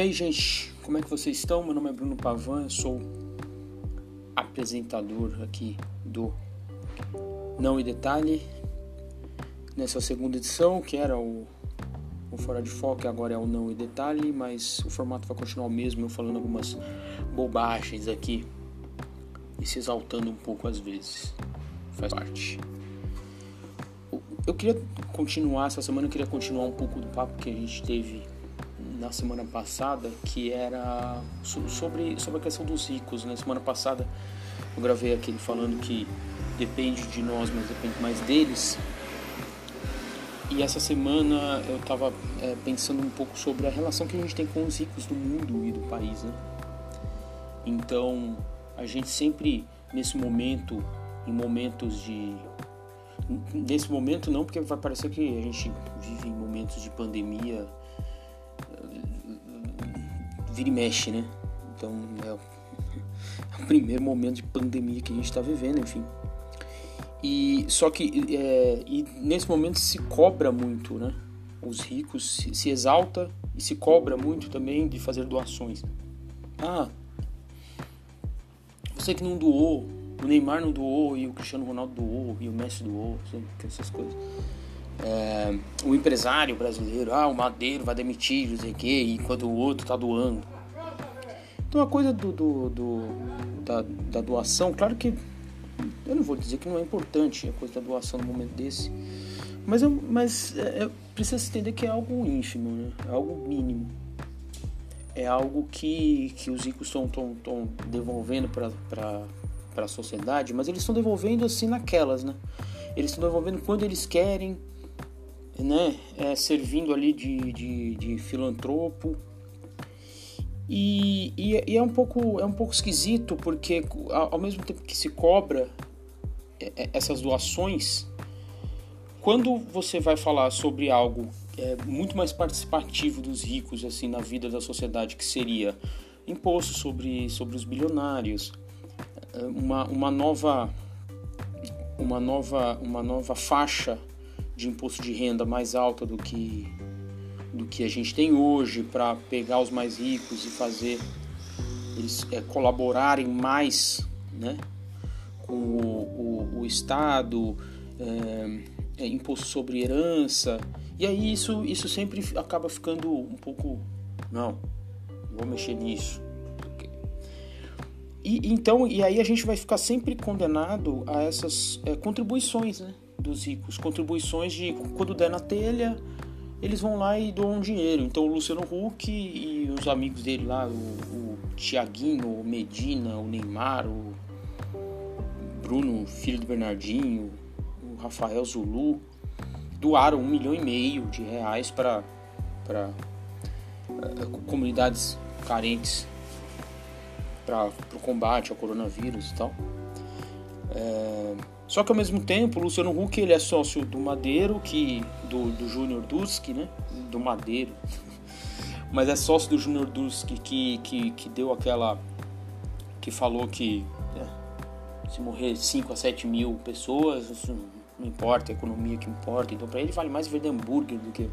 aí, gente, como é que vocês estão? Meu nome é Bruno Pavan, eu sou apresentador aqui do Não e Detalhe. Nessa segunda edição, que era o, o Fora de Foco, agora é o Não e Detalhe, mas o formato vai continuar o mesmo, eu falando algumas bobagens aqui e se exaltando um pouco às vezes. Faz parte. Eu queria continuar, essa semana eu queria continuar um pouco do papo que a gente teve na semana passada, que era sobre, sobre a questão dos ricos. Na né? semana passada eu gravei aquele falando que depende de nós, mas depende mais deles. E essa semana eu estava é, pensando um pouco sobre a relação que a gente tem com os ricos do mundo e do país, né? Então, a gente sempre, nesse momento, em momentos de. Nesse momento não, porque vai parecer que a gente vive em momentos de pandemia vira e mexe, né? Então é o, é o primeiro momento de pandemia que a gente está vivendo, enfim. E só que é, e nesse momento se cobra muito, né? Os ricos se, se, exalta e se cobra muito também de fazer doações. Ah, você que não doou, o Neymar não doou e o Cristiano Ronaldo doou e o Messi doou, essas coisas. É, o empresário brasileiro, ah, o Madeiro vai demitir, não sei o quê, enquanto o outro tá doando. Então a coisa do, do, do da, da, doação, claro que eu não vou dizer que não é importante a coisa da doação no momento desse, mas, eu, mas é, é, precisa se entender que é algo ínfimo, né? é algo mínimo. É algo que, que os ricos estão devolvendo para a sociedade, mas eles estão devolvendo assim naquelas, né? Eles estão devolvendo quando eles querem, né? É, servindo ali de, de, de filantropo e, e, e, é um pouco é um pouco esquisito porque ao mesmo tempo que se cobra é, é, essas doações, quando você vai falar sobre algo é, muito mais participativo dos ricos assim na vida da sociedade, que seria imposto sobre, sobre os bilionários, é, uma, uma nova uma nova uma nova faixa de imposto de renda mais alta do que do que a gente tem hoje para pegar os mais ricos e fazer eles é, colaborarem mais né, com o, o, o Estado, é, é, imposto sobre herança. E aí isso, isso sempre acaba ficando um pouco. Não, vou mexer nisso. E, então, e aí a gente vai ficar sempre condenado a essas é, contribuições né, dos ricos. Contribuições de quando der na telha, eles vão lá e doam dinheiro. Então o Luciano Huck e os amigos dele lá, o, o Tiaguinho, o Medina, o Neymar, o Bruno, filho do Bernardinho, o Rafael Zulu, doaram um milhão e meio de reais para uh, comunidades carentes para o combate ao coronavírus e tal. É, só que ao mesmo tempo, o Luciano Huck ele é sócio do Madeiro, que do, do Júnior Dusk, né? Do Madeiro. Mas é sócio do Júnior Dusk que, que, que deu aquela. que falou que é, se morrer 5 a 7 mil pessoas, isso não importa, a economia que importa. Então para ele vale mais vender hambúrguer do que,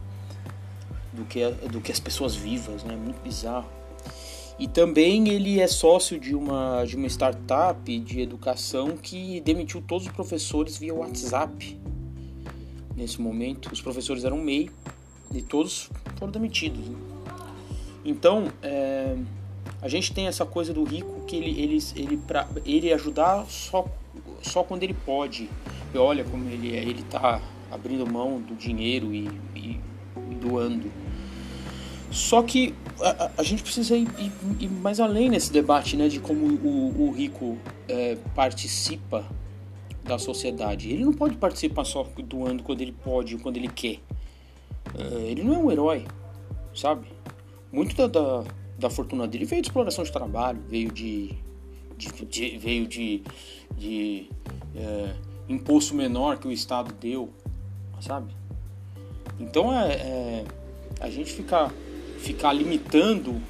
do que, do que as pessoas vivas, né? Muito bizarro. E também ele é sócio de uma, de uma startup de educação que demitiu todos os professores via WhatsApp. Nesse momento, os professores eram MEI e todos foram demitidos. Né? Então, é, a gente tem essa coisa do rico que ele, ele, ele, pra, ele ajudar só, só quando ele pode. E olha como ele é, ele está abrindo mão do dinheiro e, e, e doando. Só que a, a gente precisa ir, ir, ir, mais além nesse debate né, de como o, o rico é, participa da sociedade. Ele não pode participar só doando quando ele pode, quando ele quer. É, ele não é um herói, sabe? Muito da, da, da, fortuna dele veio de exploração de trabalho, veio de, de, de veio de, de é, imposto menor que o Estado deu, sabe? Então é, é a gente ficar ficar limitando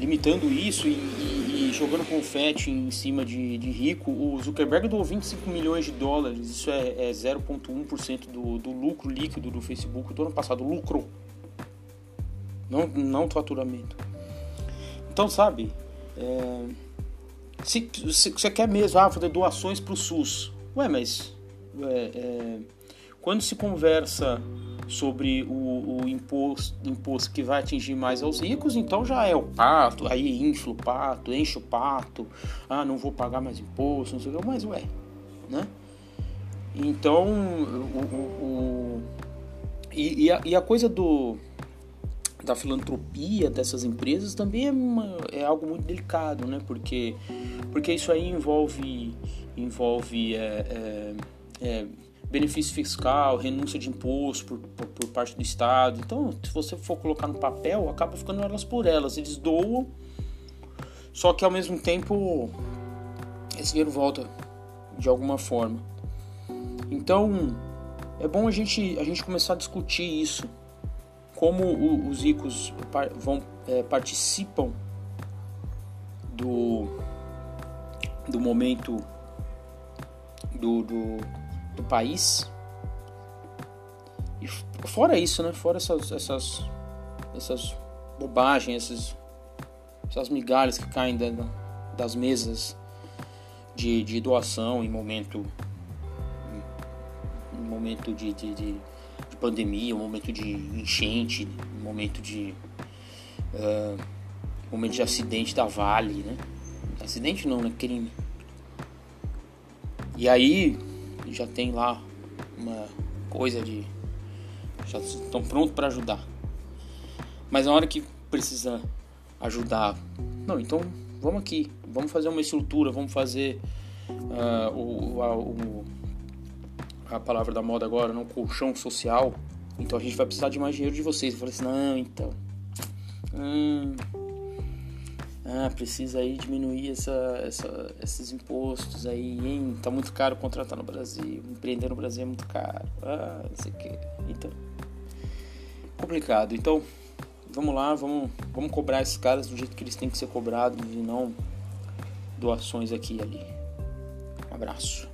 limitando isso e, e, e, jogando confete em cima de, de, rico, o Zuckerberg doou 25 milhões de dólares, isso é, é 0,1% do, do lucro líquido do Facebook. Do ano passado, lucro, não, não faturamento. Então, sabe, é, se, se, você quer mesmo ah, fazer doações para o SUS, ué, mas é, é, quando se conversa sobre o, o, imposto, imposto que vai atingir mais aos ricos, então já é o pato, aí infla o pato, enche o pato, ah, não vou pagar mais imposto, não sei o que, mas ué, né? Então, o, o, e, e, a, e, a, coisa do da filantropia dessas empresas também é, uma, é algo muito delicado, né? Porque, porque isso aí envolve envolve é, é, é benefício fiscal, renúncia de imposto por, por, por, parte do Estado. Então, se você for colocar no papel, acaba ficando elas por elas. Eles doam, só que ao mesmo tempo esse dinheiro volta de alguma forma. Então, é bom a gente, a gente começar a discutir isso. Como o, os ricos vão, é, participam do, do momento do, do do país. E fora isso, né? Fora essas, essas, essas bobagens, essas, essas migalhas que caem da, das mesas de, de doação em momento em momento de, de, de, de pandemia, um momento de enchente, um momento de uh, momento de acidente da Vale, né? Acidente não, né? Crime. E aí já tem lá uma coisa de. já estão prontos para ajudar. Mas na hora que precisa ajudar, não, então vamos aqui, vamos fazer uma estrutura, vamos fazer uh, o, a, o, a palavra da moda agora, não colchão social. Então a gente vai precisar de mais dinheiro de vocês. Eu falei assim, não, então. Hum, ah, precisa aí diminuir essa, essa, esses impostos aí, hein? Tá muito caro contratar no Brasil, empreender no Brasil é muito caro. Ah, não sei o que. Então, complicado. Então, vamos lá, vamos, vamos cobrar esses caras do jeito que eles têm que ser cobrados e não doações aqui e ali. Um abraço.